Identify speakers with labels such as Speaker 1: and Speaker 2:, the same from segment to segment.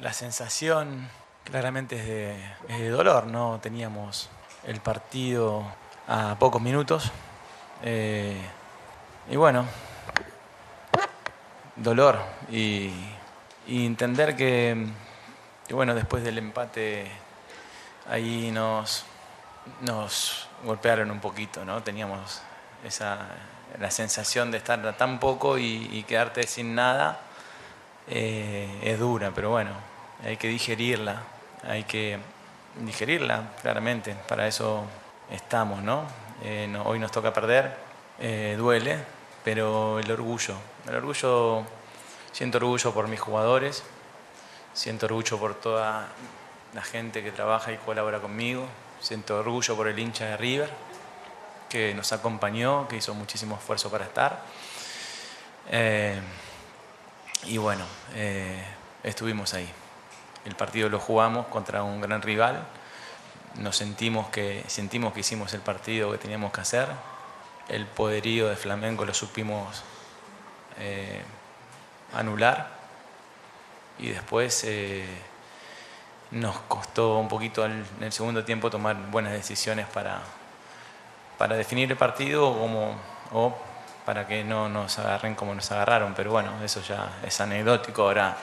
Speaker 1: La sensación claramente es de, dolor, ¿no? Teníamos el partido a pocos minutos. eh, y bueno, dolor y, entender que, bueno, después del empate ahí nos, nos golpearon un poquito, ¿no? Teníamos esa, la sensación de estar tan poco y quedarte sin nada eh, es dura, pero bueno, hay que digerirla, hay que digerirla claramente, para eso estamos, ¿no? Eh, hoy nos toca perder, eh, duele, pero el orgullo, el orgullo, siento orgullo por mis jugadores, siento orgullo por toda la gente que trabaja y colabora conmigo, siento orgullo por el hincha de River, que nos acompañó, que hizo muchísimo esfuerzo para estar. Y bueno, eh, estuvimos ahí. El partido lo jugamos contra un gran rival. Nos sentimos que, sentimos que hicimos el partido que teníamos que hacer. El poderío de Flamengo lo supimos eh, anular. Y después eh, nos costó un poquito en el segundo tiempo tomar buenas decisiones para, para definir el partido como, o para que no nos agarren como nos agarraron. Pero bueno, eso ya es anecdótico. Ahora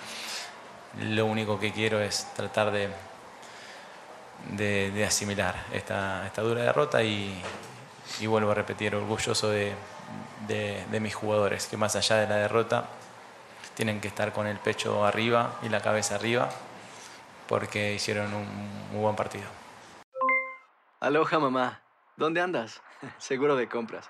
Speaker 1: lo único que quiero es tratar de, de, asimilar esta, esta dura derrota y, vuelvo a repetir, orgulloso de, de- mis jugadores, que más allá de la derrota tienen que estar con el pecho arriba y la cabeza arriba porque hicieron un buen partido.
Speaker 2: Aloha mamá. ¿Dónde andas? Seguro de compras.